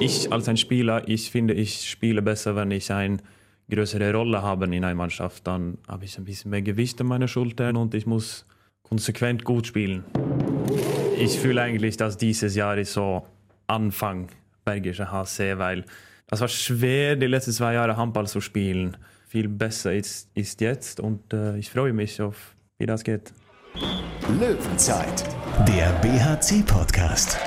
ich als ein Spieler, ich finde, ich spiele besser, wenn ich eine größere Rolle habe in einer Mannschaft. Dann habe ich ein bisschen mehr Gewicht an meiner Schultern und ich muss konsequent gut spielen. Ich fühle eigentlich, dass dieses Jahr ist so Anfang Bergische HC, weil das war schwer, die letzten zwei Jahre Handball zu spielen. Viel besser ist, ist jetzt und äh, ich freue mich auf, wie das geht. Löwenzeit, der BHC-Podcast.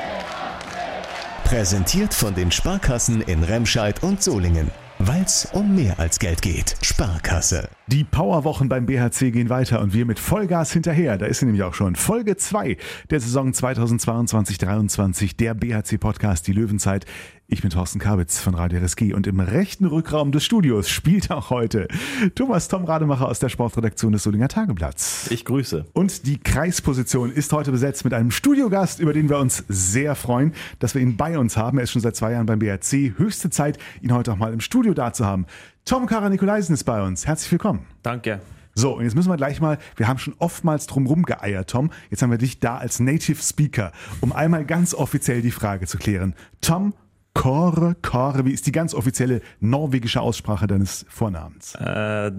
Präsentiert von den Sparkassen in Remscheid und Solingen. Weil es um mehr als Geld geht. Sparkasse. Die Powerwochen beim BHC gehen weiter und wir mit Vollgas hinterher. Da ist sie nämlich auch schon. Folge 2 der Saison 2022-23, der BHC-Podcast Die Löwenzeit. Ich bin Thorsten Kabitz von Radio RSG und im rechten Rückraum des Studios spielt auch heute Thomas Tom Rademacher aus der Sportredaktion des Solinger Tageblatts. Ich grüße. Und die Kreisposition ist heute besetzt mit einem Studiogast, über den wir uns sehr freuen, dass wir ihn bei uns haben. Er ist schon seit zwei Jahren beim BRC. Höchste Zeit, ihn heute auch mal im Studio da zu haben. Tom Kara Nikolaisen ist bei uns. Herzlich willkommen. Danke. So, und jetzt müssen wir gleich mal, wir haben schon oftmals drumherum geeiert, Tom. Jetzt haben wir dich da als Native Speaker, um einmal ganz offiziell die Frage zu klären. Tom Kåre, Kåre, wie ist die ganz offizielle norwegische Aussprache deines Vornamens? Äh,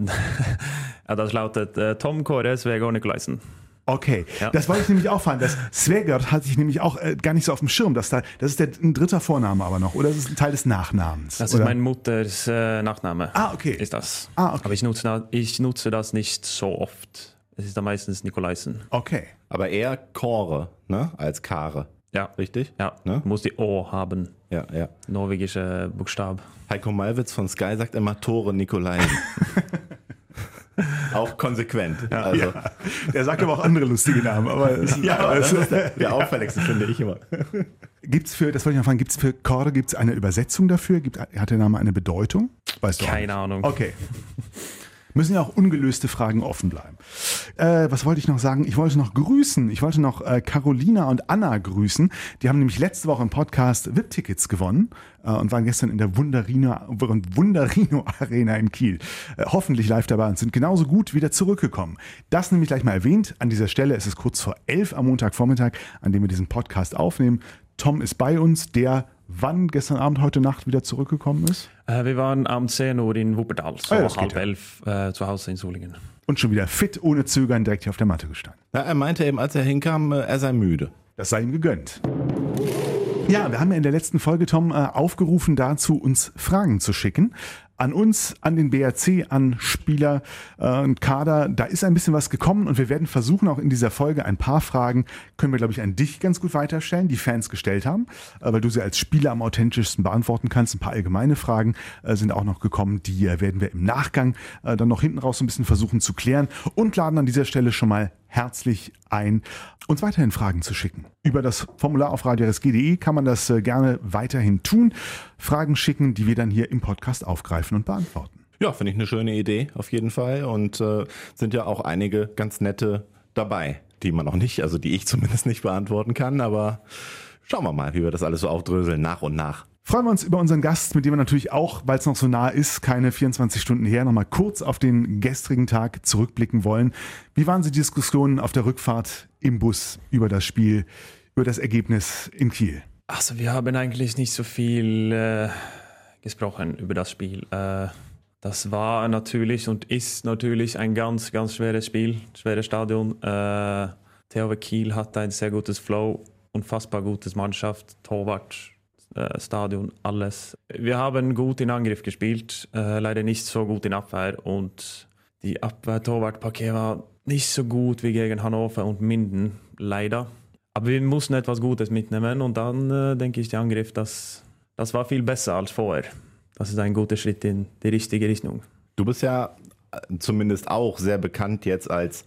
das lautet äh, Tom Kåre Svegård Nikolaisen. Okay, Ja. das wollte ich nämlich auch fragen. Das Svegert hatte ich nämlich auch äh, gar nicht so auf dem Schirm. Dass da, das ist der, ein dritter Vorname aber noch, oder das ist ein Teil des Nachnamens? Das oder? ist meine Mutters äh, Nachname. Ah, okay. Ist das. Ah, okay. Aber ich nutze, ich nutze das nicht so oft. Es ist da meistens Nikolaisen. Okay. Aber eher Kore, ne? Als Kare. Ja. Richtig? Ja, Ne? muss die O haben. Ja, ja. Norwegische Buchstabe. Heiko Malwitz von Sky sagt immer Tore Nikolai. Auch konsequent. also, ja, Der sagt aber auch andere lustige Namen. Aber es, aber das es, ist der, der auffälligste, finde ich immer. gibt's für, das wollte ich noch fragen, gibt es für Kåre gibt's eine Übersetzung dafür? Gibt, hat der Name eine Bedeutung? Weißt du Keine. Ahnung. Okay. Müssen ja auch ungelöste Fragen offen bleiben. Äh, was wollte ich noch sagen? Ich wollte noch grüßen. Ich wollte noch äh, Carolina und Anna grüßen. Die haben nämlich letzte Woche im Podcast VIP-Tickets gewonnen äh, und waren gestern in der Wunderino, Wunderino Arena in Kiel. Äh, hoffentlich live dabei und sind genauso gut wieder zurückgekommen. Das nämlich gleich mal erwähnt. An dieser Stelle ist es kurz vor elf am Montagvormittag, an dem wir diesen Podcast aufnehmen. Tom ist bei uns, der wann gestern Abend, heute Nacht wieder zurückgekommen ist Äh, wir waren am 10 Uhr in Wuppertal, so Ah, geht halb ja. elf äh, zu Hause in Solingen. und schon wieder fit, ohne Zögern, direkt hier auf der Matte gestanden. Ja, er meinte eben, als er hinkam, äh, er sei müde. Das sei ihm gegönnt. Ja, wir haben ja in der letzten Folge, Tom, äh, aufgerufen dazu, uns Fragen zu schicken. An uns, an den BRC, an Spieler äh, und Kader. Da ist ein bisschen was gekommen und wir werden versuchen, auch in dieser Folge ein paar Fragen, können wir, glaube ich, an dich ganz gut weiterstellen, die Fans gestellt haben, äh, weil du sie als Spieler am authentischsten beantworten kannst. Ein paar allgemeine Fragen äh, sind auch noch gekommen, die äh, werden wir im Nachgang äh, dann noch hinten raus so ein bisschen versuchen zu klären und laden an dieser Stelle schon mal herzlich ein, uns weiterhin Fragen zu schicken. Über das Formular auf radiorsg.de kann man das äh, gerne weiterhin tun. Fragen schicken, die wir dann hier im Podcast aufgreifen und beantworten. Ja, finde ich eine schöne Idee, auf jeden Fall. Und äh, sind ja auch einige ganz nette dabei, die man noch nicht, also die ich zumindest nicht beantworten kann. Aber schauen wir mal, wie wir das alles so aufdröseln, nach und nach. Freuen wir uns über unseren Gast, mit dem wir natürlich auch, weil es noch so nah ist, keine 24 Stunden her, nochmal kurz auf den gestrigen Tag zurückblicken wollen. Wie waren die Diskussionen auf der Rückfahrt im Bus über das Spiel, über das Ergebnis in Kiel? Also wir haben eigentlich nicht so viel äh, gesprochen über das Spiel. Äh, das war natürlich und ist natürlich ein ganz, ganz schweres Spiel, schweres Stadion. Äh, THW Kiel hat ein sehr gutes Flow, unfassbar gutes Mannschaft, Torwart, Stadion, alles. Wir haben gut in Angriff gespielt, äh, leider nicht so gut in Abwehr und die Abwehr-Torwart-Paket war nicht so gut wie gegen Hannover und Minden, leider. Aber wir mussten etwas Gutes mitnehmen und dann äh, denke ich, der Angriff, das, das war viel besser als vorher. Das ist ein guter Schritt in die richtige Richtung. Du bist ja äh, zumindest auch sehr bekannt jetzt als,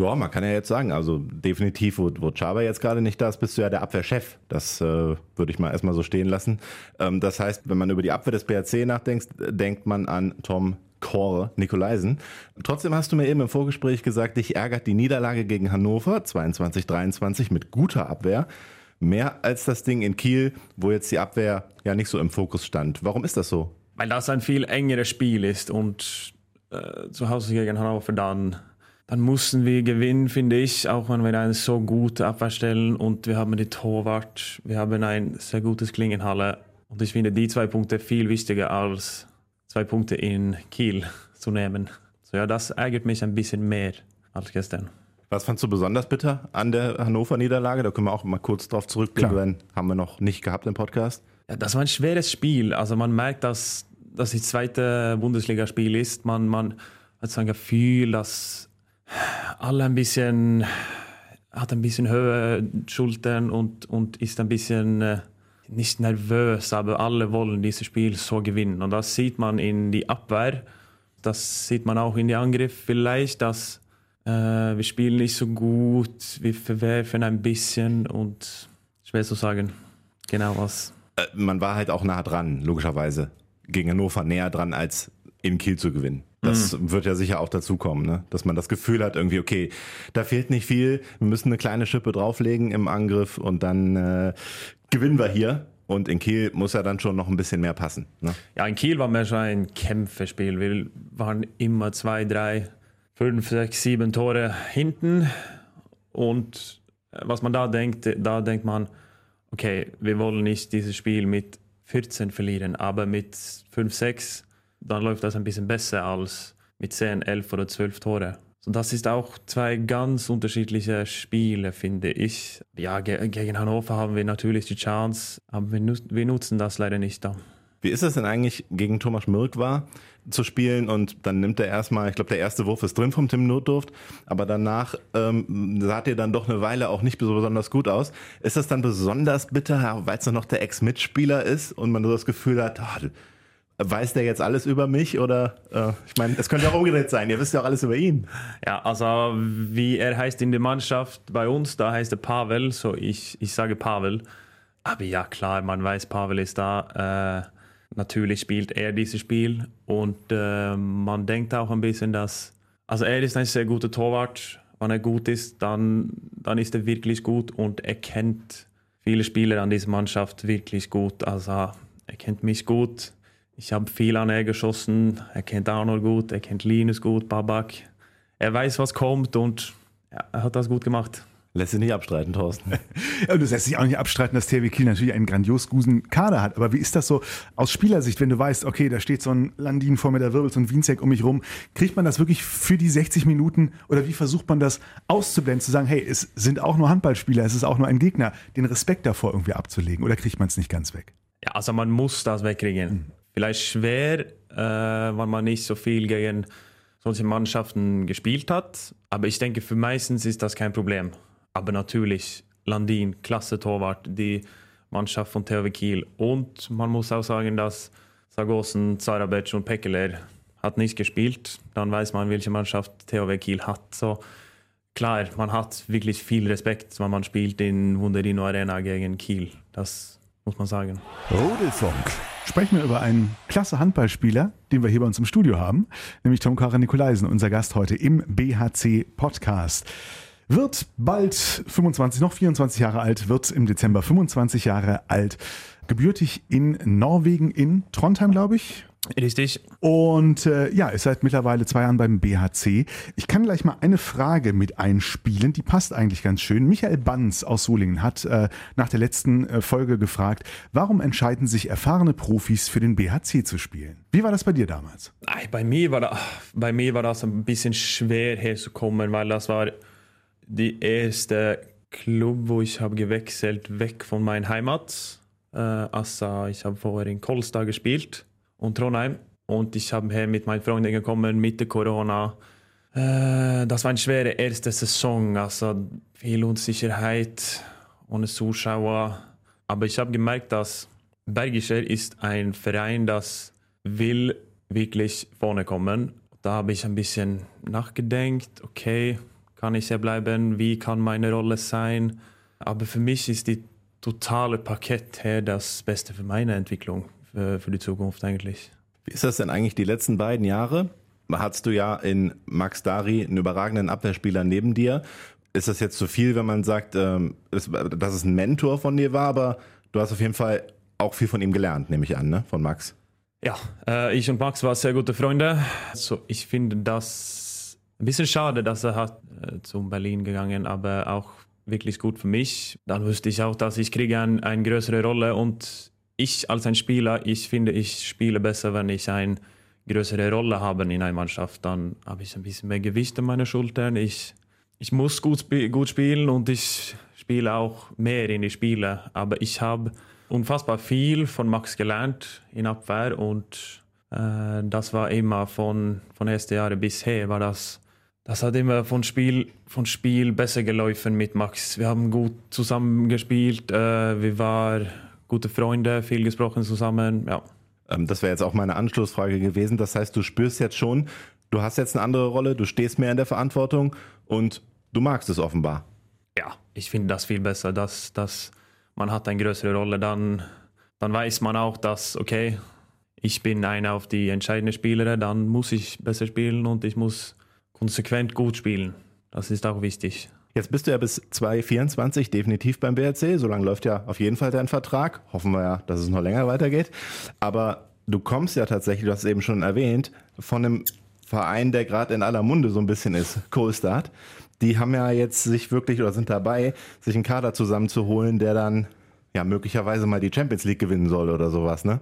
ja, man kann ja jetzt sagen, also definitiv, wo, wo Chaba jetzt gerade nicht da ist, bist du ja der Abwehrchef. Das äh, würde ich mal erstmal so stehen lassen. Ähm, das heißt, wenn man über die Abwehr des BRC nachdenkt, denkt man an Tom Kåre Nikolaisen. Trotzdem hast du mir eben im Vorgespräch gesagt, dich ärgert die Niederlage gegen Hannover 22-23 mit guter Abwehr. Mehr als das Ding in Kiel, wo jetzt die Abwehr ja nicht so im Fokus stand. Warum ist das so? Weil das ein viel engeres Spiel ist und äh, zu Hause gegen Hannover dann, dann mussten wir gewinnen, finde ich, auch wenn wir eine so gute Abwehr stellen und wir haben die Torwart, wir haben ein sehr gutes Klingenhalle Und ich finde die zwei Punkte viel wichtiger als zwei Punkte in Kiel zu nehmen. So ja, das ärgert mich ein bisschen mehr als gestern. Was fandst du besonders bitter an der Hannover-Niederlage? Da können wir auch mal kurz drauf zurückblicken, denn haben wir noch nicht gehabt im Podcast. Ja, das war ein schweres Spiel. Also man merkt, dass das das zweite Bundesligaspiel ist. Man, man hat so ein Gefühl, dass alle ein bisschen hat ein bisschen höhere Schultern und, und ist ein bisschen äh, nicht nervös, aber alle wollen dieses Spiel so gewinnen. Und das sieht man in die Abwehr, das sieht man auch in die Angriff vielleicht, dass äh, wir spielen nicht so gut, wir verwerfen ein bisschen und schwer zu sagen, genau was. Äh, man war halt auch nah dran, logischerweise. Gegen Hannover näher dran, als in Kiel zu gewinnen. Das wird ja sicher auch dazukommen, ne? dass man das Gefühl hat, irgendwie, okay, da fehlt nicht viel, wir müssen eine kleine Schippe drauflegen im Angriff und dann äh, gewinnen wir hier. Und in Kiel muss ja dann schon noch ein bisschen mehr passen. Ne? Ja, in Kiel war mehr schon ein Kämpferspiel. Wir waren immer zwei, drei, fünf, sechs, sieben Tore hinten. Und äh, was man da denkt, da denkt man, okay, wir wollen nicht dieses Spiel mit 14 verlieren, aber mit 5, 6, dann läuft das ein bisschen besser als mit 10, 11 oder 12 Tore. So, das ist auch zwei ganz unterschiedliche Spiele, finde ich. Ja, ge gegen Hannover haben wir natürlich die Chance, aber wir, wir nutzen das leider nicht da. Wie ist es denn eigentlich, gegen Thomas Mirk war zu spielen und dann nimmt er erstmal, ich glaube, der erste Wurf ist drin vom Tim Notdurft, aber danach ähm, sah ihr dann doch eine Weile auch nicht so besonders gut aus. Ist das dann besonders bitter, weil es noch der Ex-Mitspieler ist und man so das Gefühl hat, oh, weiß der jetzt alles über mich oder äh, ich meine, es könnte auch umgedreht sein, ihr wisst ja auch alles über ihn. Ja, also wie er heißt in der Mannschaft bei uns, da heißt er Pavel, so ich, ich sage Pavel. Aber ja, klar, man weiß, Pavel ist da. Äh, natürlich spielt er dieses Spiel und äh, man denkt auch ein bisschen, dass, also er ist ein sehr guter Torwart. Wenn er gut ist, dann, dann ist er wirklich gut und er kennt viele Spieler an dieser Mannschaft wirklich gut. Also er kennt mich gut. Ich habe viel an er geschossen. Er kennt Arnold gut, er kennt Linus gut, Babak. Er weiß, was kommt und ja, er hat das gut gemacht. Lässt sich nicht abstreiten, Thorsten. Ja, und das lässt sich auch nicht abstreiten, dass THW Kiel natürlich einen grandios guten Kader hat. Aber wie ist das so aus Spielersicht, wenn du weißt, okay, da steht so ein Landin vor mir, der Wirbel, so ein Wienzek um mich rum. Kriegt man das wirklich für die 60 Minuten oder wie versucht man das auszublenden, zu sagen, hey, es sind auch nur Handballspieler, es ist auch nur ein Gegner, den Respekt davor irgendwie abzulegen oder kriegt man es nicht ganz weg? Ja, also man muss das wegkriegen. Vielleicht schwer, äh, weil man nicht so viel gegen solche Mannschaften gespielt hat. Aber ich denke, für meistens ist das kein Problem. Aber natürlich, Landin, klasse Torwart, die Mannschaft von THW Kiel. Und man muss auch sagen, dass Sargosen, Zarabec und Pekeler hat nicht gespielt. Dann weiß man, welche Mannschaft THW Kiel hat. So, klar, man hat wirklich viel Respekt, wenn man spielt in Wunderino Arena gegen Kiel. Das muss man sagen. Rudelfunk. Sprechen wir über einen klasse Handballspieler, den wir hier bei uns im Studio haben, nämlich Tom Kara Nikolaisen, unser Gast heute im BHC Podcast. Wird bald 25, noch 24 Jahre alt, wird im Dezember 25 Jahre alt. Gebürtig in Norwegen, in Trondheim, glaube ich. Richtig. Und äh, ja, ist seit mittlerweile zwei Jahren beim BHC. Ich kann gleich mal eine Frage mit einspielen, die passt eigentlich ganz schön. Michael Banz aus Solingen hat äh, nach der letzten äh, Folge gefragt, warum entscheiden sich erfahrene Profis für den BHC zu spielen? Wie war das bei dir damals? Ei, Bei mir, war da, bei mir war das ein bisschen schwer herzukommen, weil das war die erste Club, wo ich habe gewechselt weg von meiner Heimat. Äh, also ich habe vorher in Kolstad gespielt und Trondheim und ich habe her mit meinen Freunden gekommen Mitte Corona. Äh, das war eine schwere erste Saison, also viel Unsicherheit, ohne Zuschauer. Aber ich habe gemerkt, dass Bergischer ist ein Verein, das will wirklich vorne kommen. Da habe ich ein bisschen nachgedacht, okay, kann ich hier bleiben? Wie kann meine Rolle sein? Aber für mich ist die totale Paket her das Beste für meine Entwicklung, für, für die Zukunft eigentlich. Wie ist das denn eigentlich die letzten beiden Jahre? Hattest du ja in Max Dari einen überragenden Abwehrspieler neben dir. Ist das jetzt zu viel, wenn man sagt, ähm, dass es ein Mentor von dir war, aber du hast auf jeden Fall auch viel von ihm gelernt, nehme ich an, ne? von Max. Ja, äh, ich und Max waren sehr gute Freunde. So, ich finde das ein bisschen schade, dass er hat äh, zu Berlin gegangen, aber auch wirklich gut für mich. Dann wusste ich auch, dass ich kriege ein, eine größere Rolle und ich als ein Spieler, ich finde, ich spiele besser, wenn ich eine größere Rolle habe in einer Mannschaft. Dann habe ich ein bisschen mehr Gewicht an meinen Schultern. Ich, ich muss gut, gut spielen und ich spiele auch mehr in die Spiele. Aber ich habe unfassbar viel von Max gelernt in Abwehr und äh, das war immer von, von ersten Jahren bisher war das das hat immer von Spiel, von Spiel besser gelaufen mit Max. Wir haben gut zusammen gespielt, äh, wir waren gute Freunde, viel gesprochen zusammen, ja. Ähm, das wäre jetzt auch meine Anschlussfrage gewesen. Das heißt, du spürst jetzt schon, du hast jetzt eine andere Rolle, du stehst mehr in der Verantwortung und du magst es offenbar. Ja, ich finde das viel besser, dass, dass man hat eine größere Rolle. Dann, dann weiß man auch, dass, okay, ich bin einer auf die entscheidenden Spieler, dann muss ich besser spielen und ich muss konsequent gut spielen. Das ist auch wichtig. Jetzt bist du ja bis 2024 definitiv beim BRC. So lange läuft ja auf jeden Fall dein Vertrag. Hoffen wir ja, dass es noch länger weitergeht. Aber du kommst ja tatsächlich, du hast es eben schon erwähnt, von einem Verein, der gerade in aller Munde so ein bisschen ist, Coalstart. Die haben ja jetzt sich wirklich oder sind dabei, sich einen Kader zusammenzuholen, der dann ja möglicherweise mal die Champions League gewinnen soll oder sowas, ne?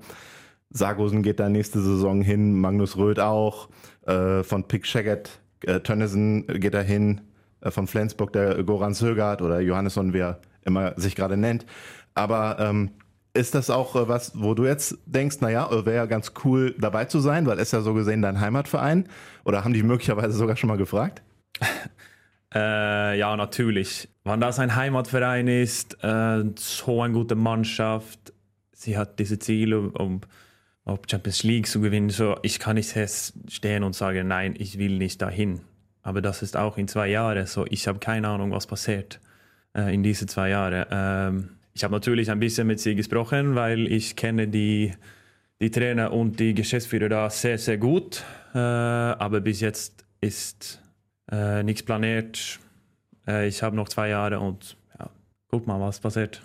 Sargosen geht da nächste Saison hin, Magnus Röth auch, äh, von Pick Shaggett äh, Tönnissen geht dahin, äh, von Flensburg der Goran Sögert oder Johannesson, wer immer sich gerade nennt. Aber ähm, ist das auch äh, was, wo du jetzt denkst, naja, wäre ja ganz cool dabei zu sein, weil es ja so gesehen dein Heimatverein? Oder haben die möglicherweise sogar schon mal gefragt? Äh, ja, natürlich. Wenn das ein Heimatverein ist, äh, so eine gute Mannschaft, sie hat diese Ziele, um ob Champions League zu gewinnen. So, ich kann nicht stehen und sagen, nein, ich will nicht dahin. Aber das ist auch in zwei Jahren so. Ich habe keine Ahnung, was passiert äh, in diesen zwei Jahren. Ähm, ich habe natürlich ein bisschen mit sie gesprochen, weil ich kenne die, die Trainer und die Geschäftsführer da sehr, sehr gut. Äh, aber bis jetzt ist äh, nichts planiert. Äh, ich habe noch zwei Jahre und ja, guck mal, was passiert.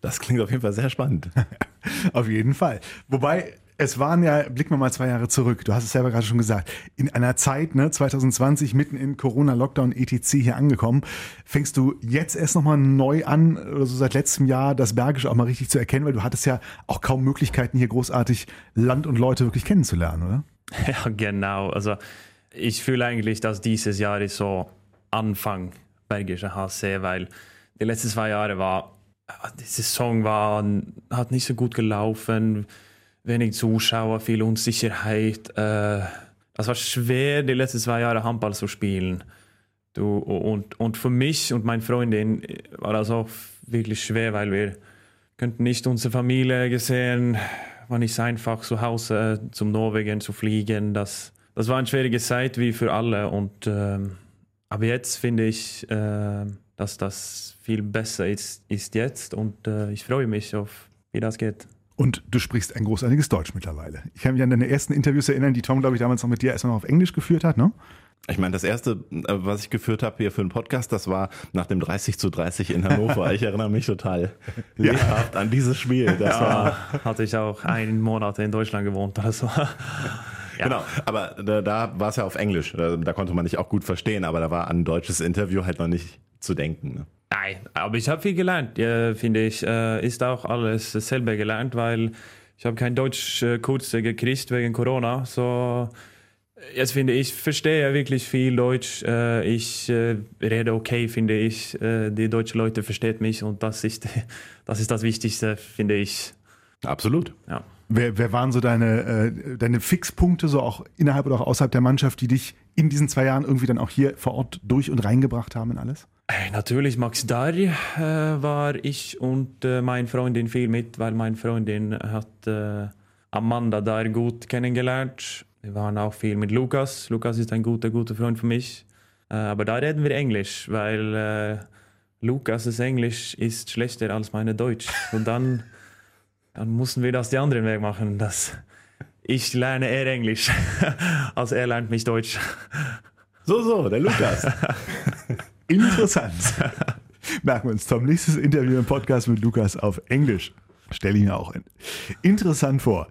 Das klingt auf jeden Fall sehr spannend. auf jeden Fall. Wobei, es waren ja, blicken wir mal zwei Jahre zurück, du hast es selber gerade schon gesagt, in einer Zeit, ne, 2020, mitten in Corona-Lockdown, etc. hier angekommen, fängst du jetzt erst nochmal neu an, oder so seit letztem Jahr, das Bergische auch mal richtig zu erkennen, weil du hattest ja auch kaum Möglichkeiten, hier großartig Land und Leute wirklich kennenzulernen, oder? Ja, genau. Also ich fühle eigentlich, dass dieses Jahr ist so Anfang Bergische HC, weil die letzten zwei Jahre war, die Saison war, hat nicht so gut gelaufen wenig Zuschauer, viel Unsicherheit. Äh, es war schwer, die letzten zwei Jahre Handball zu spielen. Du, und, und für mich und meine Freundin war das auch wirklich schwer, weil wir könnten nicht unsere Familie gesehen, war nicht einfach zu Hause zum Norwegen zu fliegen. Das, das war eine schwierige Zeit wie für alle. Und, ähm, aber jetzt finde ich, äh, dass das viel besser ist, ist jetzt und äh, ich freue mich auf, wie das geht. Und du sprichst ein großartiges Deutsch mittlerweile. Ich kann mich an deine ersten Interviews erinnern, die Tom, glaube ich, damals noch mit dir erstmal noch auf Englisch geführt hat, ne? Ich meine, das erste, äh, was ich geführt habe hier für einen Podcast, das war nach dem 30 zu 30 in Hannover. ich erinnere mich total lebhaft ja. an dieses Spiel. Das ja, war hatte ich auch einen Monat in Deutschland gewohnt oder so. Ja. Genau, aber da, da war es ja auf Englisch. Da, da, konnte man nicht auch gut verstehen, aber da war an ein deutsches Interview halt noch nicht zu denken. Ne? Nein, aber ich habe viel gelernt, ja, finde ich. Äh, ist auch alles selber gelernt, weil ich habe kein Deutschkurs gekriegt wegen Corona. So, jetzt finde ich, verstehe wirklich viel Deutsch. Äh, ich äh, rede okay, finde ich. Äh, die deutschen Leute verstehen mich und das ist, das ist das Wichtigste, finde ich. Absolut. Ja. Wer, wer waren so deine, äh, deine Fixpunkte, so auch innerhalb oder auch außerhalb der Mannschaft, die dich in diesen zwei Jahren irgendwie dann auch hier vor Ort durch und reingebracht haben in alles? Äh, natürlich Max Dari äh, war ich und äh, meine Freundin viel mit, weil meine Freundin hat äh, Amanda Dar gut kennengelernt. Wir waren auch viel mit Lukas. Lukas ist ein guter, guter Freund für mich. Äh, aber da reden wir Englisch, weil äh, Lukas' Englisch ist schlechter als meine Deutsch. Und dann, dann mussten wir das die anderen Weg machen. Dass ich lerne eher Englisch, als er lernt mich Deutsch. So, so, der Lukas. Interessant. Merken wir uns, Tom. Nächstes Interview im Podcast mit Lukas auf Englisch. Stelle ihn auch interessant vor.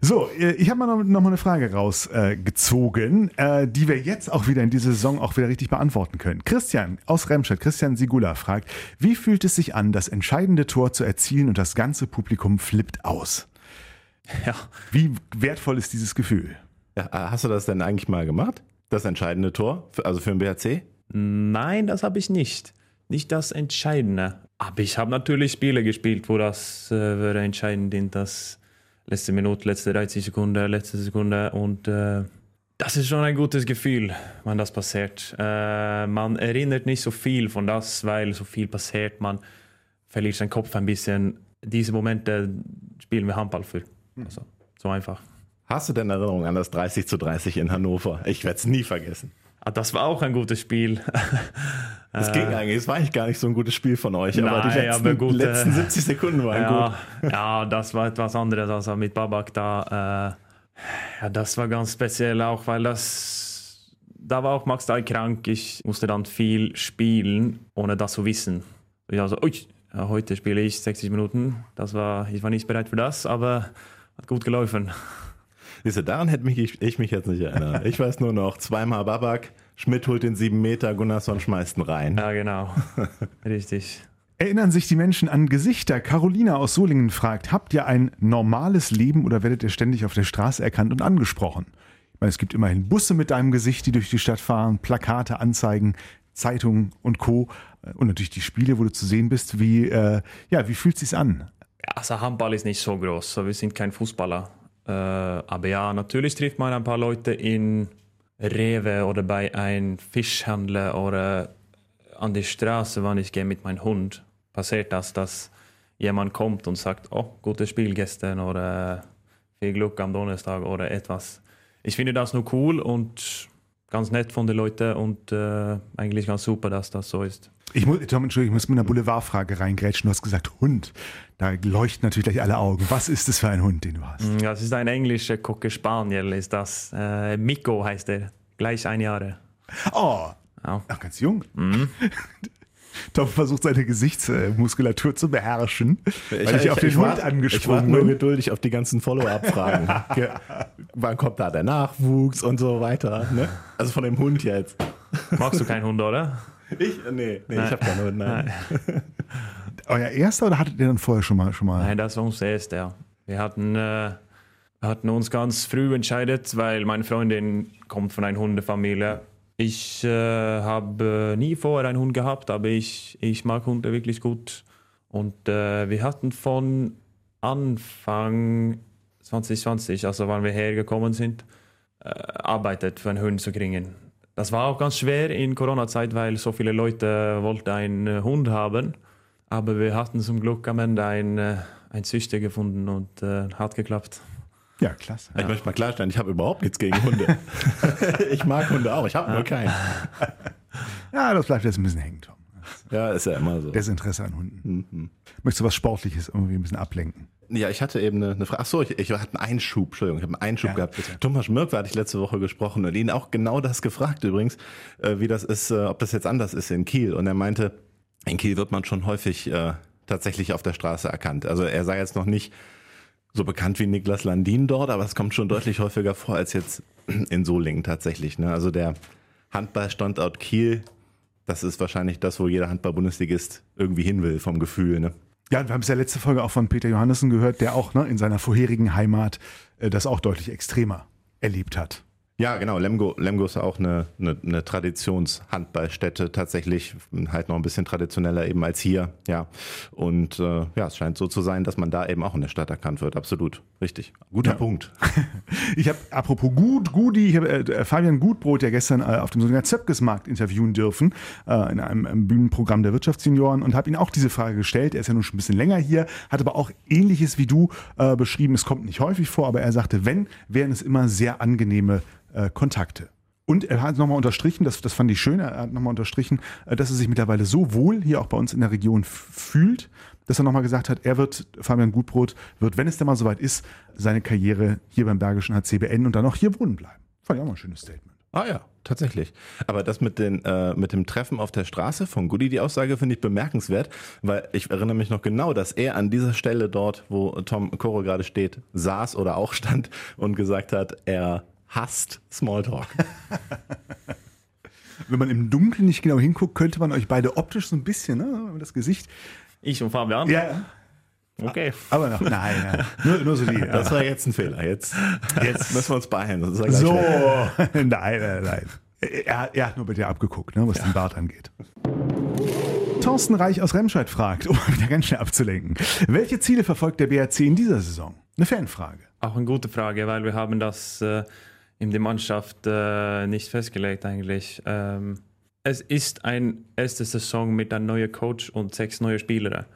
So, äh, ich habe mal noch, noch, mal eine Frage rausgezogen, äh, äh, die wir jetzt auch wieder in dieser Saison auch wieder richtig beantworten können. Christian aus Remscheid, Christian Sigula fragt, wie fühlt es sich an, das entscheidende Tor zu erzielen und das ganze Publikum flippt aus? Ja, Wie wertvoll ist dieses Gefühl? Ja, hast du das denn eigentlich mal gemacht? Das entscheidende Tor, für, also für den BHC? Nein, das habe ich nicht. Nicht das Entscheidende. Aber ich habe natürlich Spiele gespielt, wo das äh, würde entscheidend sind. Das letzte Minute, letzte 30 Sekunden, letzte Sekunde. Und äh, das ist schon ein gutes Gefühl, wenn das passiert. Äh, man erinnert nicht so viel von das, weil so viel passiert. Man verliert seinen Kopf ein bisschen. Diese Momente spielen wir Handball für. Also, so einfach. Hast du denn Erinnerung an das 30 zu 30 in Hannover? Ich werde es nie vergessen. Ah, das war auch ein gutes Spiel. Es ging eigentlich, es war eigentlich gar nicht so ein gutes Spiel von euch, aber die Nein, letzten, aber gut, äh, letzten 70 Sekunden waren ja, gut. ja, das war etwas anderes als mit Babak da. Äh, ja, das war ganz speziell auch, weil das da war auch Max Dahl krank. Ich musste dann viel spielen, ohne das zu wissen. Ich also, ui, ja, heute spiele ich 60 Minuten. Das war, ich war nicht bereit für das, aber hat gut gelaufen. Siehst du, daran hätte mich, ich, ich mich jetzt nicht erinnert. Ich weiß nur noch, zweimal Babak, Schmidt holt den 7 Meter, Gunnarsson schmeißt ihn rein. Ja, genau. Richtig. Erinnern sich die Menschen an Gesichter? Carolina aus Solingen fragt, habt ihr ein normales Leben oder werdet ihr ständig auf der Straße erkannt und angesprochen? Ich meine, es gibt immerhin Busse mit deinem Gesicht, die durch die Stadt fahren, Plakate, Anzeigen, Zeitungen und Co. Und natürlich die Spiele, wo du zu sehen bist. Wie, äh, ja, wie fühlt sich's an? Ja, also Handball ist nicht so groß, wir sind kein Fußballer. Äh, aber ja, natürlich trifft man ein paar Leute in Rewe oder bei einem Fischhändler oder an die Straße, wenn ich gehe mit meinem Hund. Passiert das, dass jemand kommt und sagt, oh, gutes Spiel gestern oder viel Glück am Donnerstag oder etwas. Ich finde das nur cool und ganz nett von den Leuten und äh, eigentlich ganz super, dass das so ist. Ich muss, Tom, Entschuldigung, ich muss mit einer Boulevardfrage reingrätschen. Du hast gesagt Hund. Da leuchten natürlich gleich alle Augen. Was ist das für ein Hund, den du hast? Ja, Das ist ein englischer Cocker Spaniel, ist das. Äh, Miko heißt er, gleich ein Jahre. Oh, Ja. ach, ganz jung. Tom versucht seine Gesichtsmuskulatur zu beherrschen, weil ich, auf den Hund warte- Ich warte angesprungen nur bin. geduldig auf die ganzen Follow-up-Fragen. Ge- Wann kommt da der Nachwuchs und so weiter? Ne? Also von dem Hund jetzt. Magst du keinen Hund, oder? Ich? Nee, nee ich habe keinen Hund. Nein. Euer erster oder hattet ihr dann vorher schon mal? Schon mal? Nein, das war unser erster. Ja. Wir hatten, äh, hatten uns ganz früh entscheidet, weil meine Freundin kommt von einer Hundefamilie. Ich äh, habe nie vorher einen Hund gehabt, aber ich, ich mag Hunde wirklich gut. Und äh, wir hatten von Anfang 2020, also wann wir hergekommen sind, äh, arbeitet für einen Hund zu kriegen. Das war auch ganz schwer in Corona-Zeit, weil so viele Leute wollten einen äh, Hund haben. Aber wir hatten zum Glück am Ende einen, äh, einen Züchter gefunden und äh, hat geklappt. Ja, klasse. Ich möchte mal klarstellen, ich habe überhaupt nichts gegen Hunde. ich mag Hunde auch, ich habe nur keinen. Ja, das bleibt jetzt ein bisschen hängen, Tom. Ja, ist ja immer so. Desinteresse an Hunden. Möchtest du was Sportliches irgendwie ein bisschen ablenken? Ja, ich hatte eben eine, eine Frage. Achso, ich, ich hatte einen Einschub, Entschuldigung, ich habe einen Einschub Ja, gehabt. bitte. Thomas Schmirk hatte ich letzte Woche gesprochen und ihn auch genau das gefragt übrigens, äh, wie das ist, äh, ob das jetzt anders ist in Kiel. Und er meinte, in Kiel wird man schon häufig äh, tatsächlich auf der Straße erkannt. Also er sei jetzt noch nicht so bekannt wie Niklas Landin dort, aber es kommt schon deutlich häufiger vor als jetzt in Solingen tatsächlich. Ne? Also der Handballstandort Kiel, das ist wahrscheinlich das, wo jeder Handball-Bundesligist irgendwie hin will vom Gefühl. Ne? Ja, wir haben es ja letzte Folge auch von Peter Johannessen gehört, der auch ne, in seiner vorherigen Heimat äh, das auch deutlich extremer erlebt hat. Ja, genau. Lemgo, Lemgo ist auch eine, eine, eine Traditionshandballstätte tatsächlich, halt noch ein bisschen traditioneller eben als hier, ja. Und äh, ja, es scheint so zu sein, dass man da eben auch in der Stadt erkannt wird. Absolut, richtig. Guter Ja. Punkt. Ich habe, apropos Gut, Gudi, ich habe äh, Fabian Gutbrot ja gestern äh, auf dem Solinger Zöpkesmarkt interviewen dürfen, äh, in einem, einem Bühnenprogramm der Wirtschaftsjunioren und habe ihn auch diese Frage gestellt. Er ist ja nun schon ein bisschen länger hier, hat aber auch ähnliches wie du äh, beschrieben. Es kommt nicht häufig vor, aber er sagte, wenn, wären es immer sehr angenehme äh, Kontakte. Und er hat nochmal unterstrichen, das, das fand ich schön, er hat nochmal unterstrichen, äh, dass er sich mittlerweile so wohl hier auch bei uns in der Region fühlt, dass er nochmal gesagt hat, er wird, Fabian Gutbrot, wird, wenn es denn mal soweit ist, seine Karriere hier beim Bergischen HC beenden und dann auch hier wohnen bleiben. Fand ich auch mal ein schönes Statement. Ah ja, tatsächlich. Aber das mit, den, äh, mit dem Treffen auf der Straße von Goody, die Aussage finde ich bemerkenswert, weil ich erinnere mich noch genau, dass er an dieser Stelle dort, wo Tom Koro gerade steht, saß oder auch stand und gesagt hat, er hasst Smalltalk. Wenn man im Dunkeln nicht genau hinguckt, könnte man euch beide optisch so ein bisschen, ne, das Gesicht. Ich und Fabian. Ja, Okay. Aber noch, nein, nein. Nur, nur so die. Das war jetzt ein Fehler. Jetzt, jetzt müssen wir uns beeilen. So, weg. nein, nein, nein. Er, er hat nur bei dir abgeguckt, ne, was den Bart angeht. Thorsten Reich aus Remscheid fragt, um wieder ganz schnell abzulenken. Welche Ziele verfolgt der BRC in dieser Saison? Eine Fanfrage. Auch eine gute Frage, weil wir haben das äh, in der Mannschaft äh, nicht festgelegt eigentlich. Ähm, es ist eine erste Saison mit einem neuen Coach und sechs neuen Spielern.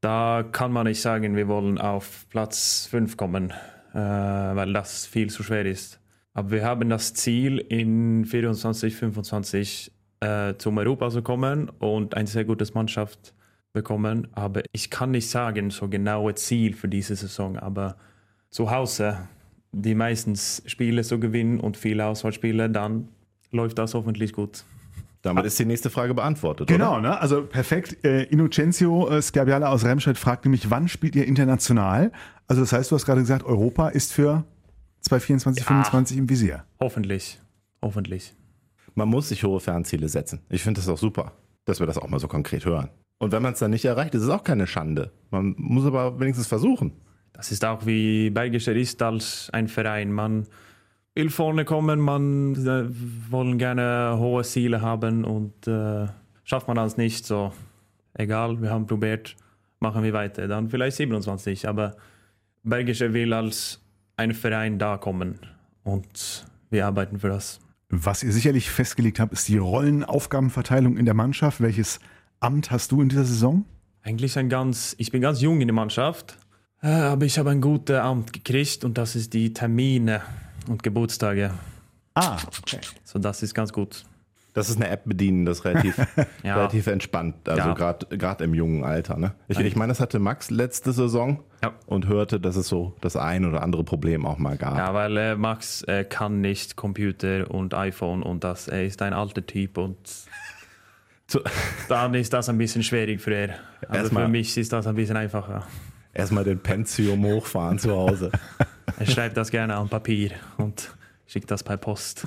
Da kann man nicht sagen, wir wollen auf Platz 5 kommen, äh, weil das viel zu schwer ist. Aber wir haben das Ziel, in 24, 25 äh, zum Europa zu kommen und eine sehr gute Mannschaft bekommen. Aber ich kann nicht sagen, so genaue Ziel für diese Saison. Aber zu Hause die meistens Spiele so gewinnen und viele Auswahlspiele, dann läuft das hoffentlich gut. Damit ist die nächste Frage beantwortet. Genau, Oder? ne? Also perfekt. Äh, Innocencio äh, Scabiala aus Remscheid fragt nämlich, wann spielt ihr international? Also das heißt, du hast gerade gesagt, Europa ist für 2024, 2025 im Visier. Hoffentlich. Hoffentlich. Man muss sich hohe Fernziele setzen. Ich finde das auch super, dass wir das auch mal so konkret hören. Und wenn man es dann nicht erreicht, ist es auch keine Schande. Man muss aber wenigstens versuchen. Das ist auch wie Bergischer ist als ein Verein. Man will vorne kommen, man äh, wollen gerne hohe Ziele haben und äh, schafft man das nicht, so egal, wir haben probiert, machen wir weiter. Dann vielleicht 27, aber Bergischer will als ein Verein da kommen und wir arbeiten für das. Was ihr sicherlich festgelegt habt, ist die Rollenaufgabenverteilung in der Mannschaft. Welches Amt hast du in dieser Saison? Eigentlich ein ganz, ich bin ganz jung in der Mannschaft, aber ich habe ein gutes Amt gekriegt und das ist die Termine und Geburtstage. Ah, okay. So das ist ganz gut. Das ist eine App bedienen, das ist relativ, Ja. relativ entspannt. Also Ja. gerade im jungen Alter. Ne? Ich, ich meine, das hatte Max letzte Saison Ja. und hörte, dass es so das ein oder andere Problem auch mal gab. Ja, weil äh, Max äh, kann nicht Computer und iPhone und das. Er ist ein alter Typ und dann ist das ein bisschen schwierig für er. Also Erstmal- für mich ist das ein bisschen einfacher. Erstmal den Pentium hochfahren zu Hause. Er schreibt das gerne an Papier und schickt das per Post.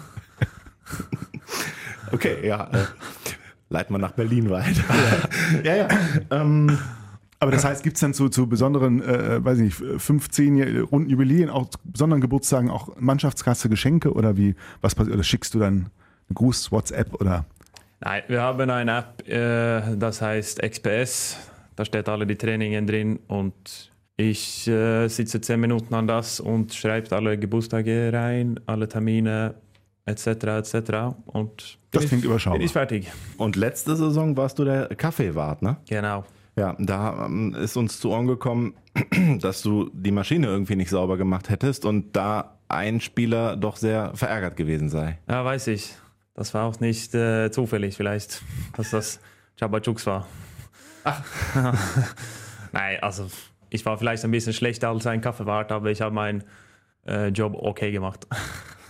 Okay, ja. Äh, leiten wir nach Berlin weiter. ja, ja. Ähm, Aber das heißt, gibt es dann zu, zu besonderen, äh, weiß ich nicht, 15 runden Jubiläen, auch zu besonderen Geburtstagen auch Mannschaftskasse, Geschenke oder wie, was passiert? Oder schickst du dann einen Gruß, WhatsApp oder? Nein, wir haben eine App, äh, das heißt XPS. Da steht alle die Trainingen drin und ich äh, sitze 10 Minuten an das und schreibe alle Geburtstage rein, alle Termine etc. etc. Und Das bin klingt ich, überschaubar. Bin ich fertig. und letzte Saison warst du der Kaffeewart, ne? Genau. Ja, da ähm, ist uns zu Ohren gekommen, dass du die Maschine irgendwie nicht sauber gemacht hättest und da ein Spieler doch sehr verärgert gewesen sei. Ja, weiß ich. Das war auch nicht äh, zufällig vielleicht, dass das Chabachuks war. Nein, also ich war vielleicht ein bisschen schlechter als ein Kaffeewart, aber ich habe meinen äh, Job okay gemacht.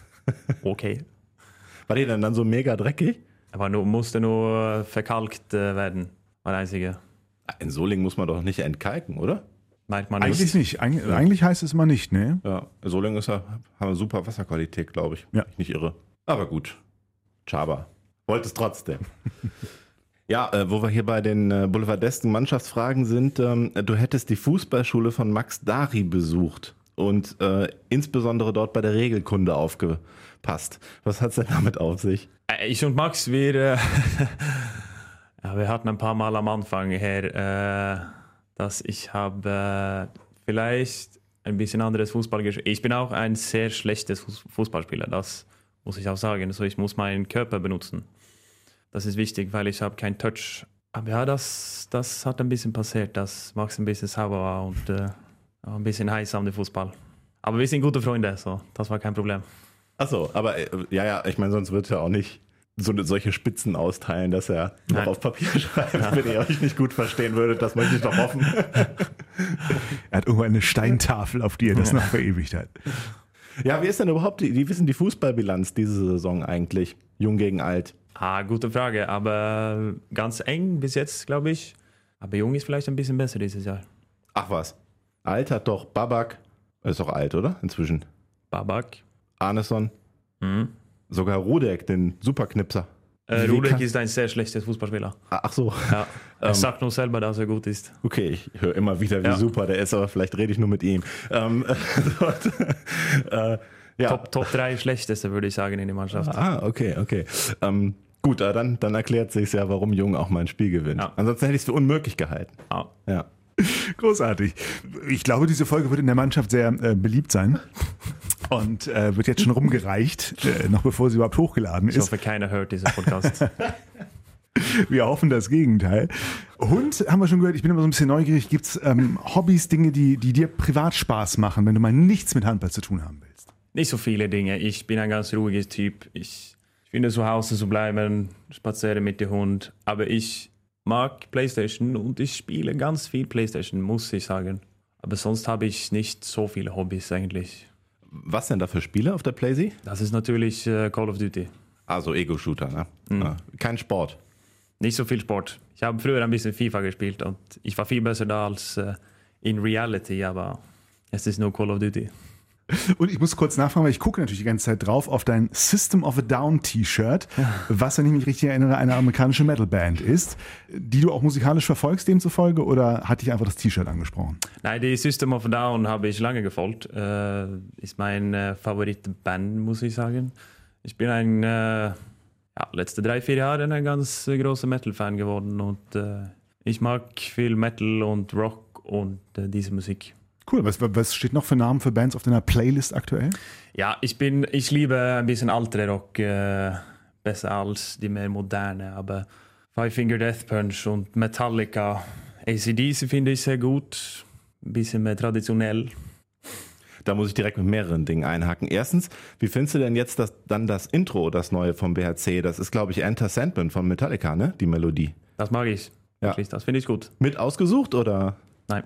okay. War die denn dann so mega dreckig? Aber nur, musste nur verkalkt äh, werden. War der einzige. In Solingen muss man doch nicht entkalken, oder? Meint man Eigentlich nicht. nicht. Eig Eigentlich heißt es mal nicht, ne? Ja, Solingen ist ja, haben eine super Wasserqualität, glaube ich. Ja. Ich Nicht irre. Aber gut. Chaba. Wollte es trotzdem. ja, äh, wo wir hier bei den äh, boulevardesken Mannschaftsfragen sind, ähm, du hättest die Fußballschule von Max Dari besucht und äh, insbesondere dort bei der Regelkunde aufgepasst. Was hat es denn damit auf sich? Äh, Ich und Max, wir, äh, ja, wir hatten ein paar Mal am Anfang her, äh, dass ich habe äh, vielleicht ein bisschen anderes Fußball gespielt. Ich bin auch ein sehr schlechtes Fuß- Fußballspieler, das muss ich auch sagen. Also ich muss meinen Körper benutzen. Das ist wichtig, weil ich habe keinen Touch. Aber ja, das, das hat ein bisschen passiert, dass Max ein bisschen sauber war und äh, ein bisschen heiß am Fußball. Aber wir sind gute Freunde, so das war kein Problem. Achso, aber äh, ja, ja, ich meine, sonst wird er auch nicht so eine, solche Spitzen austeilen, dass er noch Nein. auf Papier schreibt, wenn ihr euch nicht gut verstehen würdet. Das möchte ich doch hoffen. Er hat irgendwo eine Steintafel, auf die er das noch verewigt hat. Ja, wie ist denn überhaupt die, wie ist denn die Fußballbilanz diese Saison eigentlich? Jung gegen alt. Ah, gute Frage, aber ganz eng bis jetzt, glaube ich. Aber Jung ist vielleicht ein bisschen besser dieses Jahr. Ach was. Alt hat doch Babak, ist doch alt, oder? Inzwischen. Babak. Arneson, Mhm. sogar Rudek, den Superknipser. Äh, Rudek ist ein sehr schlechter Fußballspieler. Ah, Ach so. Ja. Er sagt nur selber, dass er gut ist. Okay, ich höre immer wieder, wie Ja. super der ist, aber vielleicht rede ich nur mit ihm. Ähm, dort, äh, ja. Top, Top 3 schlechteste, würde ich sagen, in der Mannschaft. Ah, okay, okay. Ähm, gut, äh, dann, dann erklärt sich ja, warum Jung auch mal ein Spiel gewinnt. Ja. Ansonsten hätte ich es für unmöglich gehalten. Ja. Ja. Großartig. Ich glaube, diese Folge wird in der Mannschaft sehr äh, beliebt sein und äh, wird jetzt schon rumgereicht, äh, noch bevor sie überhaupt hochgeladen Ich ist. hoffe, keiner hört diesen Podcast. Wir hoffen das Gegenteil. Hund, haben wir schon gehört, ich bin immer so ein bisschen neugierig. Gibt es ähm, Hobbys, Dinge, die, die dir privat Spaß machen, wenn du mal nichts mit Handball zu tun haben willst? Nicht so viele Dinge. Ich bin ein ganz ruhiger Typ. Ich, ich finde zu Hause zu bleiben, spaziere mit dem Hund. Aber ich mag Playstation und ich spiele ganz viel Playstation, muss ich sagen. Aber sonst habe ich nicht so viele Hobbys eigentlich. Was denn da für Spiele auf der Playsee? Das ist natürlich äh, Call of Duty. Also Ego-Shooter, ne? Ja. Kein Sport. Nicht so viel Sport. Ich habe früher ein bisschen FIFA gespielt und ich war viel besser da als äh, in Reality, aber es ist nur Call of Duty. Und ich muss kurz nachfragen, weil ich gucke natürlich die ganze Zeit drauf auf dein System of a Down T-Shirt, was, wenn ich mich richtig erinnere, eine amerikanische Metalband ist, die du auch musikalisch verfolgst demzufolge oder hat dich einfach das T-Shirt angesprochen? Nein, die System of a Down habe ich lange gefolgt. Äh, ist mein äh, favorite Band, muss ich sagen. Ich bin ein, äh, ja, letzte drei, vier Jahre ein ganz großer Metal-Fan geworden und äh, ich mag viel Metal und Rock und äh, diese Musik. Cool. Was, was steht noch für Namen für Bands auf deiner Playlist aktuell? Ja, ich bin, ich liebe ein bisschen ältere Rock äh, besser als die mehr moderne, aber Five Finger Death Punch und Metallica, ACDC finde ich sehr gut, ein bisschen mehr traditionell. Da muss ich direkt mit mehreren Dingen einhaken. Erstens, wie findest du denn jetzt das, dann das Intro, das neue vom BHC? Das ist, glaube ich, Enter Sandman von Metallica, ne? Die Melodie. Das mag ich. Ja. Das finde ich gut. Mit ausgesucht oder Nein,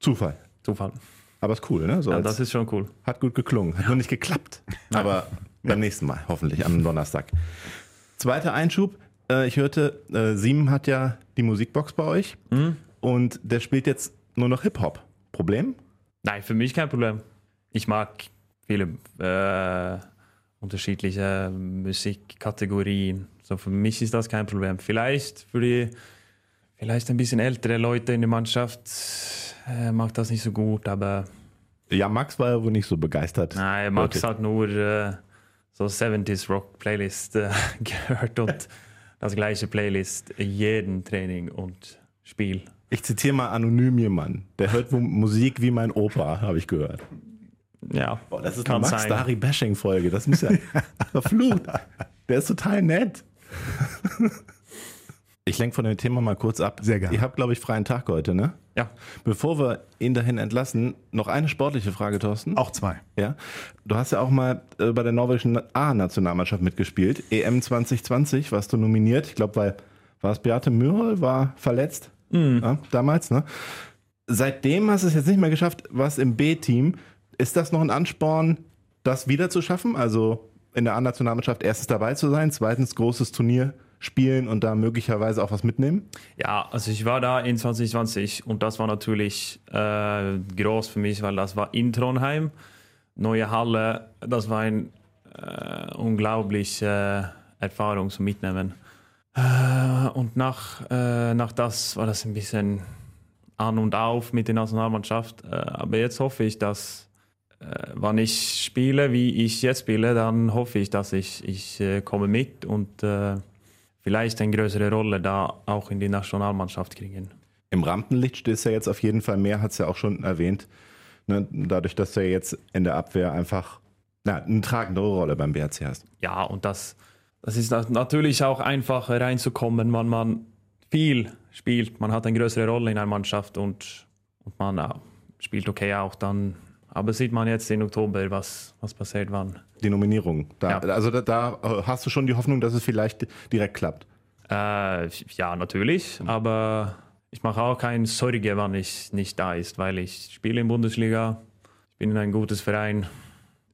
Zufall? Zufall. Aber ist cool, ne? So Ja, das ist schon cool. Hat gut geklungen, hat nur nicht geklappt. Aber beim nächsten Mal, hoffentlich, am Donnerstag. Zweiter Einschub. Äh, ich hörte, äh, Sieben hat ja die Musikbox bei euch und der spielt jetzt nur noch Hip-Hop. Problem? Nein, für mich kein Problem. Ich mag viele äh, unterschiedliche Musikkategorien. So für mich ist das kein Problem. Vielleicht für die vielleicht ein bisschen ältere Leute in der Mannschaft äh, mag das nicht so gut, aber Ja, Max war ja wohl nicht so begeistert. nein, Max hat nur äh, so 70s Rock Playlist äh, gehört und das gleiche Playlist jeden Training und Spiel. Ich zitiere mal anonym jemanden. Der hört Musik wie mein Opa, habe ich gehört. Ja, Boah, das ist kann eine Max. Dari Bashing Folge. Das muss ja verflucht. Der ist total nett. Ich lenke von dem Thema mal kurz ab. Sehr gerne. Ihr habt, glaube ich, freien Tag heute, ne? Ja, Bevor wir ihn dahin entlassen, noch eine sportliche Frage, Thorsten. Auch zwei. Ja. Du hast ja auch mal äh, bei der norwegischen A-Nationalmannschaft mitgespielt. EM 2020 warst du nominiert. Ich glaube, weil war es Beate Mürhol, war verletzt ja, damals. Ne? Seitdem hast du es jetzt nicht mehr geschafft, warst im B-Team. Ist das noch ein Ansporn, das wieder zu schaffen? Also in der A-Nationalmannschaft erstens dabei zu sein, zweitens großes Turnier spielen und da möglicherweise auch was mitnehmen? Ja, also ich war da in 2020 und das war natürlich äh, groß für mich, weil das war in Trondheim, neue Halle, das war eine äh, unglaubliche Erfahrung zu mitnehmen. Äh, und nach, äh, nach das war das ein bisschen an und auf mit der Nationalmannschaft. Äh, aber jetzt hoffe ich, dass äh, wenn ich spiele, wie ich jetzt spiele, dann hoffe ich, dass ich, ich äh, komme mit und äh, vielleicht eine größere Rolle da auch in die Nationalmannschaft kriegen. Im Rampenlicht stehst du ja jetzt auf jeden Fall mehr, hat es ja auch schon erwähnt. Ne, dadurch, dass du ja jetzt in der Abwehr einfach na, eine tragendere Rolle beim BRC hast. Ja, und das, das ist nat- natürlich auch einfach reinzukommen, wenn man viel spielt. Man hat eine größere Rolle in einer Mannschaft und, und man ja, spielt okay auch dann. Aber sieht man jetzt im Oktober, was, was passiert wann. Die Nominierung. Da, Ja. Also da, da äh, hast du schon die Hoffnung, dass es vielleicht direkt klappt. Äh, ja, natürlich, aber ich mache auch keine Sorge, wenn ich nicht da ist, weil ich spiele in Bundesliga, ich bin in ein gutes Verein.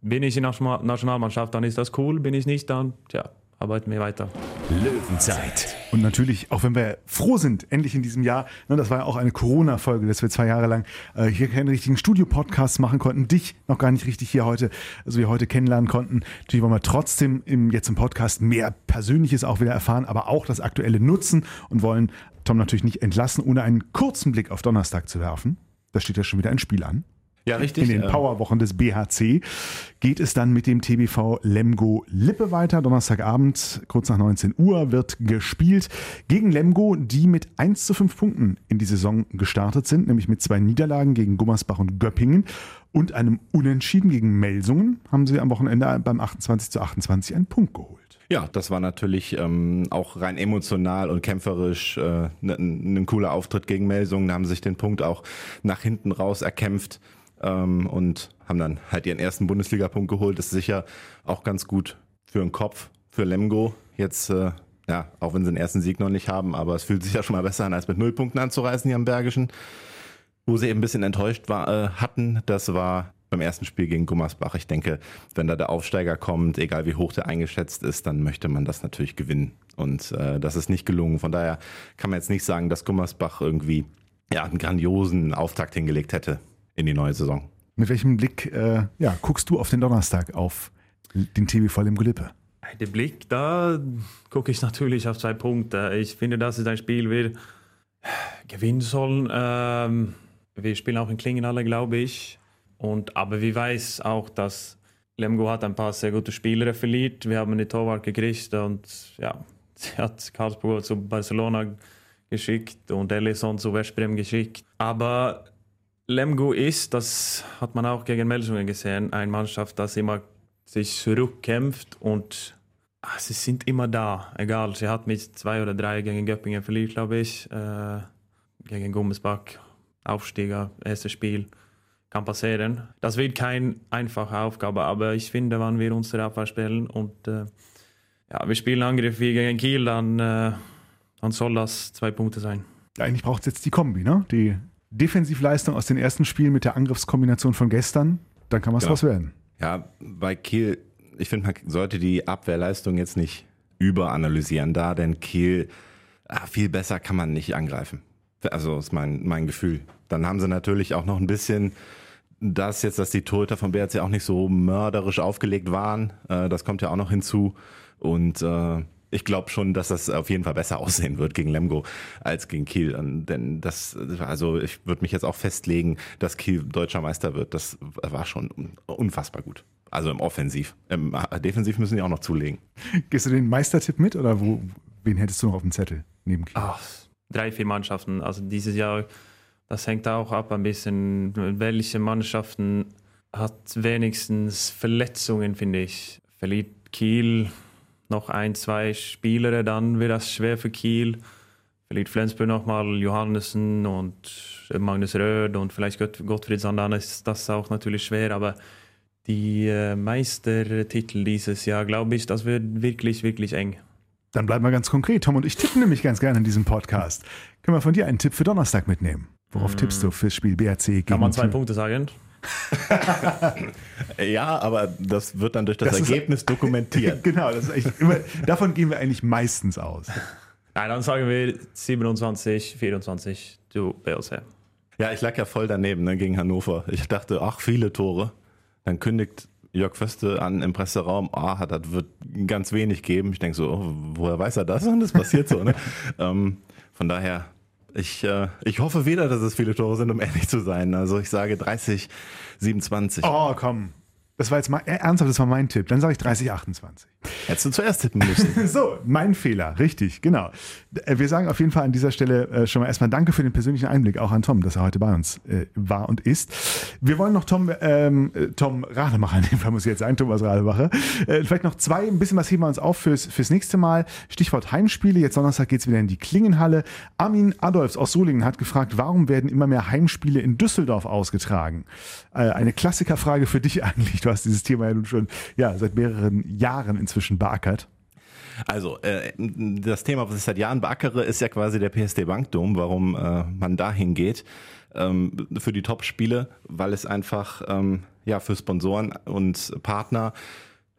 Bin ich in der National- Nationalmannschaft, dann ist das cool, bin ich nicht, dann tja, arbeiten wir weiter. Löwenzeit. Und natürlich, auch wenn wir froh sind, endlich in diesem Jahr, ne, das war ja auch eine Corona-Folge, dass wir zwei Jahre lang äh, hier keinen richtigen Studio-Podcast machen konnten, dich noch gar nicht richtig hier heute, also wir heute kennenlernen konnten. Natürlich wollen wir trotzdem im, jetzt im Podcast mehr Persönliches auch wieder erfahren, aber auch das Aktuelle nutzen und wollen Tom natürlich nicht entlassen, ohne einen kurzen Blick auf Donnerstag zu werfen. Da steht ja schon wieder ein Spiel an. Ja, richtig. In den Powerwochen des BHC geht es dann mit dem TBV Lemgo Lippe weiter. Donnerstagabend, kurz nach 19 Uhr, wird gespielt gegen Lemgo, die mit 1 zu 5 Punkten in die Saison gestartet sind, nämlich mit zwei Niederlagen gegen Gummersbach und Göppingen und einem Unentschieden gegen Melsungen haben sie am Wochenende beim 28 zu 28 einen Punkt geholt. Ja, das war natürlich ähm, auch rein emotional und kämpferisch äh, ein, ein cooler Auftritt gegen Melsungen. Da haben sie sich den Punkt auch nach hinten raus erkämpft ähm, und haben dann halt ihren ersten Bundesligapunkt geholt. Das ist sicher auch ganz gut für den Kopf, für Lemgo. Jetzt, äh, ja, auch wenn sie den ersten Sieg noch nicht haben, aber es fühlt sich ja schon mal besser an, als mit null Punkten anzureißen hier am Bergischen. Wo sie eben ein bisschen enttäuscht war, äh, hatten, das war beim ersten Spiel gegen Gummersbach. Ich denke, wenn da der Aufsteiger kommt, egal wie hoch der eingeschätzt ist, dann möchte man das natürlich gewinnen. Und äh, das ist nicht gelungen. Von daher kann man jetzt nicht sagen, dass Gummersbach irgendwie ja, einen grandiosen Auftakt hingelegt hätte in die neue Saison. Mit welchem Blick äh, ja, guckst du auf den Donnerstag, auf den TBV Lemgo Lippe? Der Blick, da gucke ich natürlich auf zwei Punkte. Ich finde, das ist ein Spiel, wir gewinnen sollen. Ähm, wir spielen auch in Klingenhalle, glaube ich. Und, aber wir weiß auch, dass Lemgo hat ein paar sehr gute Spieler verliert. Wir haben eine Torwart gekriegt und ja, sie hat Karlsruhe zu Barcelona geschickt und Ellison zu Westbrem geschickt. Aber Lemgo ist, das hat man auch gegen Melsungen gesehen, eine Mannschaft, das immer sich zurückkämpft und ah, sie sind immer da. Egal, sie hat mit zwei oder drei gegen Göppingen verliert, glaube ich. Äh, gegen Gummesbach, Aufsteiger, erstes Spiel. Kann passieren. Das wird keine einfache Aufgabe, aber ich finde, wenn wir unsere Abwehr spielen und äh, ja, wir spielen Angriff wie gegen Kiel, dann, äh, dann soll das zwei Punkte sein. Eigentlich braucht es jetzt die Kombi, ne? Die Defensivleistung aus den ersten Spielen mit der Angriffskombination von gestern, dann kann was Ja. draus werden. Ja, bei Kiel, ich finde, man sollte die Abwehrleistung jetzt nicht überanalysieren da, denn Kiel, ah, viel besser kann man nicht angreifen. Also ist mein, mein Gefühl. Dann haben sie natürlich auch noch ein bisschen das jetzt, dass die Torhüter von BRC auch nicht so mörderisch aufgelegt waren. Äh, das kommt ja auch noch hinzu. Und äh, ich glaube schon, dass das auf jeden Fall besser aussehen wird gegen Lemgo als gegen Kiel. Und Denn das, also ich würde mich jetzt auch festlegen, dass Kiel deutscher Meister wird. Das war schon unfassbar gut. Also im Offensiv. Im Defensiv müssen die auch noch zulegen. Gehst du den Meistertipp mit oder wo, wen hättest du noch auf dem Zettel neben Kiel? Ach, drei, vier Mannschaften. Also dieses Jahr, das hängt auch ab ein bisschen, welche Mannschaften hat wenigstens Verletzungen, finde ich. Verliert Kiel noch ein, zwei Spieler, dann wird das schwer für Kiel. Verliert Flensburg nochmal Johannessen und Magnus Röd und vielleicht Gott, Gottfriedsson, dann ist das auch natürlich schwer, aber die äh, Meistertitel dieses Jahr, glaube ich, das wird wirklich, wirklich eng. Dann bleiben wir ganz konkret. Tom und ich tippen nämlich ganz gerne in diesem Podcast. Können wir von dir einen Tipp für Donnerstag mitnehmen? Worauf tippst du fürs Spiel BRC gegen Kann man zwei? Punkte sagen? Ja, aber das wird dann durch das, Das ist- Ergebnis dokumentiert. Genau, das ist echt immer, davon gehen wir eigentlich meistens aus. Nein, dann sagen wir 27, 24 zu BLC. Ja, ich lag ja voll daneben ne, gegen Hannover. Ich dachte, ach, viele Tore. Dann kündigt Jörg Föste an im Presseraum, ah, das wird ganz wenig geben. Ich denke so, oh, woher weiß er das? Und das passiert so. Ne? ähm, von daher, ich, äh, ich hoffe weder, dass es viele Tore sind, um ehrlich zu sein. Also ich sage 30, 27. Oh, komm. Das war jetzt mal äh, ernsthaft, das war mein Tipp. Dann sage ich 30, 28. Hättest du zuerst tippen müssen. So, mein Fehler, richtig, genau. Äh, Wir sagen auf jeden Fall an dieser Stelle äh, schon mal erstmal Danke für den persönlichen Einblick, auch an Tom, dass er heute bei uns war und ist. Wir wollen noch Tom, ähm, äh, Tom Rademacher, in dem Fall muss ich jetzt sein, Thomas Rademacher, äh, vielleicht noch zwei, ein bisschen was heben wir uns auf fürs, fürs nächste Mal. Stichwort Heimspiele, jetzt Donnerstag geht's wieder in die Klingenhalle. Armin Adolfs aus Solingen hat gefragt, warum werden immer mehr Heimspiele in Düsseldorf ausgetragen? Äh, eine Klassikerfrage für dich eigentlich, du hast dieses Thema ja nun schon ja, seit mehreren Jahren inzwischen beackert. Also, äh, das Thema, was ich seit Jahren beackere, ist ja quasi der PSD Bankdom, warum äh, man dahin geht. Ähm, für die Top-Spiele, weil es einfach ähm, ja für Sponsoren und Partner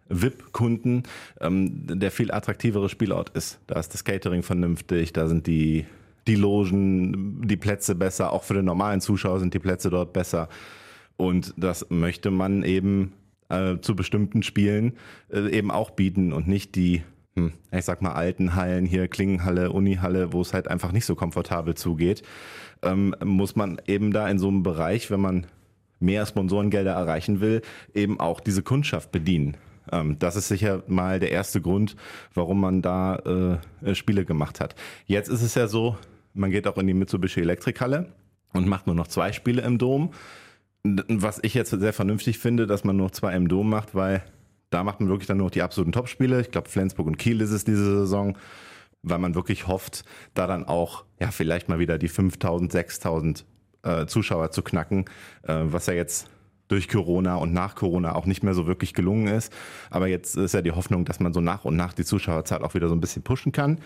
VIP-Kunden ähm, der viel attraktivere Spielort ist. Da ist das Catering vernünftig, da sind die, die Logen, die Plätze besser, auch für den normalen Zuschauer sind die Plätze dort besser. Und das möchte man eben äh, zu bestimmten Spielen äh, eben auch bieten und nicht die, hm, ich sag mal, alten Hallen hier, Klingenhalle, Unihalle, wo es halt einfach nicht so komfortabel zugeht. Ähm, muss man eben da in so einem Bereich, wenn man mehr Sponsorengelder erreichen will, eben auch diese Kundschaft bedienen. Ähm, das ist sicher mal der erste Grund, warum man da äh, Spiele gemacht hat. Jetzt ist es ja so, man geht auch in die Mitsubishi Elektrikhalle und macht nur noch zwei Spiele im Dom. Was ich jetzt sehr vernünftig finde, dass man nur zwei im Dom macht, weil da macht man wirklich dann nur die absoluten Topspiele. Ich glaube, Flensburg und Kiel ist es diese Saison, weil man wirklich hofft, da dann auch ja vielleicht mal wieder die 5000, 6000 äh, Zuschauer zu knacken, äh, was ja jetzt durch Corona und nach Corona auch nicht mehr so wirklich gelungen ist. Aber jetzt ist ja die Hoffnung, dass man so nach und nach die Zuschauerzahl auch wieder so ein bisschen pushen kann.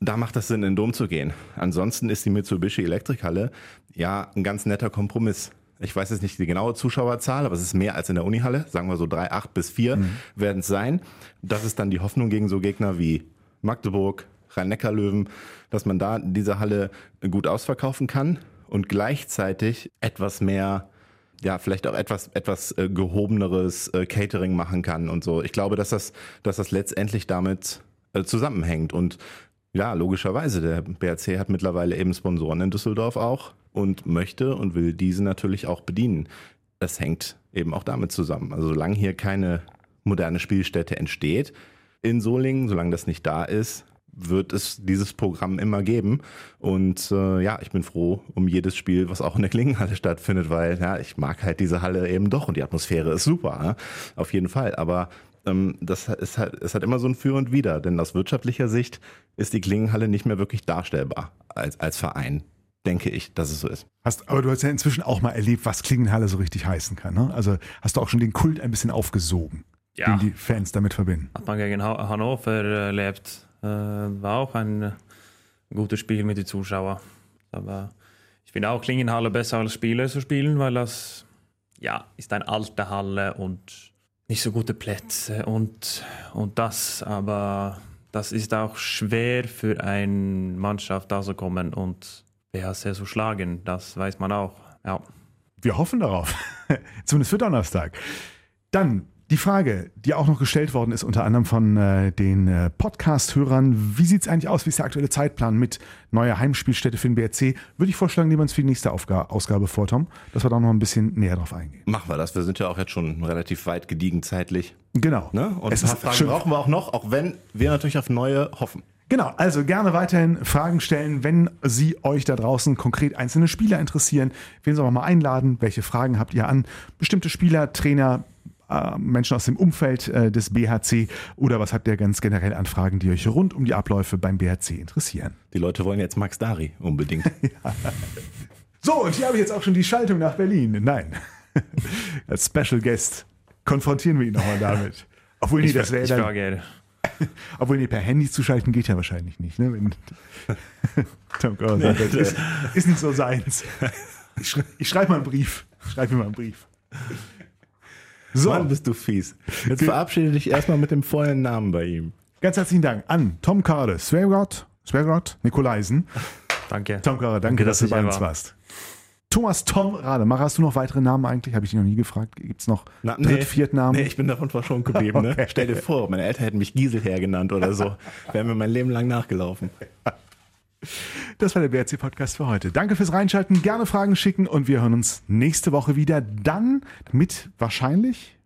Da macht es Sinn, in den Dom zu gehen. Ansonsten ist die Mitsubishi Elektrikhalle ja ein ganz netter Kompromiss. Ich weiß jetzt nicht die genaue Zuschauerzahl, aber es ist mehr als in der Unihalle. Sagen wir so drei, acht bis vier mhm. werden es sein. Das ist dann die Hoffnung gegen so Gegner wie Magdeburg, Rhein-Neckar-Löwen, dass man da diese Halle gut ausverkaufen kann und gleichzeitig etwas mehr ja, vielleicht auch etwas, etwas äh, gehobeneres äh, Catering machen kann und so. Ich glaube, dass das, dass das letztendlich damit äh, zusammenhängt. Und ja, logischerweise, der BRC hat mittlerweile eben Sponsoren in Düsseldorf auch und möchte und will diese natürlich auch bedienen. Das hängt eben auch damit zusammen. Also solange hier keine moderne Spielstätte entsteht in Solingen, solange das nicht da ist, wird es dieses Programm immer geben. Und äh, ja, ich bin froh um jedes Spiel, was auch in der Klingenhalle stattfindet, weil ja, ich mag halt diese Halle eben doch und die Atmosphäre ist super, ja? auf jeden Fall. Aber ähm, das ist halt, es hat immer so ein Für und Wider, denn aus wirtschaftlicher Sicht ist die Klingenhalle nicht mehr wirklich darstellbar als, als Verein denke ich, dass es so ist. Hast, aber du hast ja inzwischen auch mal erlebt, was Klingenhalle so richtig heißen kann. Ne? Also hast du auch schon den Kult ein bisschen aufgesogen, ja. den die Fans damit verbinden. Hat man gegen Hannover erlebt, äh, war auch ein gutes Spiel mit den Zuschauern. Aber ich finde auch Klingenhalle besser als Spiele zu spielen, weil das ja ist eine alte Halle und nicht so gute Plätze und, und das, aber das ist auch schwer für eine Mannschaft da zu kommen und BHC zu schlagen. Das weiß man auch. Ja. Wir hoffen darauf. Zumindest für Donnerstag. Dann die Frage, die auch noch gestellt worden ist, unter anderem von äh, den äh, Podcast-Hörern, wie sieht es eigentlich aus, wie ist der aktuelle Zeitplan mit neuer Heimspielstätte für den BRC? Würde ich vorschlagen, nehmen wir uns für die nächste Aufga Ausgabe vor, Tom, dass wir da noch ein bisschen näher drauf eingehen. Machen wir das, wir sind ja auch jetzt schon relativ weit gediegen zeitlich. Genau. Ne? Und es ein paar Fragen schön. brauchen wir auch noch, auch wenn wir natürlich auf neue hoffen. Genau, also gerne weiterhin Fragen stellen, wenn Sie euch da draußen konkret einzelne Spieler interessieren. Wen soll man mal einladen? Welche Fragen habt ihr an bestimmte Spieler, Trainer, äh, Menschen aus dem Umfeld äh, des BHC oder was habt ihr ganz generell an Fragen, die euch rund um die Abläufe beim BHC interessieren? Die Leute wollen jetzt Max Dari unbedingt. ja. So, und hier habe ich jetzt auch schon die Schaltung nach Berlin. Nein, als Special Guest konfrontieren wir ihn nochmal damit. Obwohl, nee, das wäre dann... Obwohl, nee, per Handy zuschalten geht ja wahrscheinlich nicht. Ne? Wenn, Tom Gott, nee, das ist, ist, nicht so seins. Ich, schrei ich schreibe mal einen Brief. Schreib mir mal einen Brief. So. Mann, bist du fies. Jetzt verabschiede dich erstmal mit dem vollen Namen bei ihm. Ganz herzlichen Dank an Tom Kade, Svergot, Svergot, Nikolaisen. Danke. Tom Kade, danke, danke dass, dass du bei uns warst. Thomas Tom Rademacher, hast du noch weitere Namen eigentlich? Habe ich dich noch nie gefragt. Gibt es noch Na, nee, Dritt-, Viertnamen? Nee, ich bin davon verschont geblieben. Ne? okay. ne? Stell dir vor, meine Eltern hätten mich Gieselherr genannt oder so. Wären mir mein Leben lang nachgelaufen. Das war der BRC-Podcast für heute. Danke fürs Reinschalten. Gerne Fragen schicken und wir hören uns nächste Woche wieder. Dann mit wahrscheinlich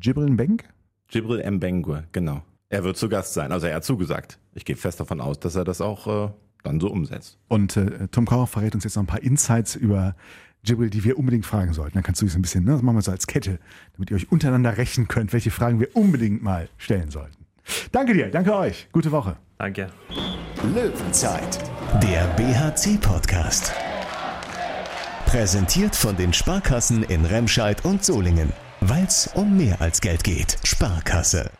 Jibril Mbeng? Jibril Mbengue, genau. Er wird zu Gast sein. Also er hat zugesagt. Ich gehe fest davon aus, dass er das auch äh, dann so umsetzt. Und äh, Tom Kauer verrät uns jetzt noch ein paar Insights über Jibril, die wir unbedingt fragen sollten. Dann kannst du es ein bisschen, ne, das machen wir so als Kette, damit ihr euch untereinander rechnen könnt, welche Fragen wir unbedingt mal stellen sollten. Danke dir, danke euch. Gute Woche. Danke. Löwenzeit, der BHC-Podcast. Präsentiert von den Sparkassen in Remscheid und Solingen. Weil es um mehr als Geld geht. Sparkasse.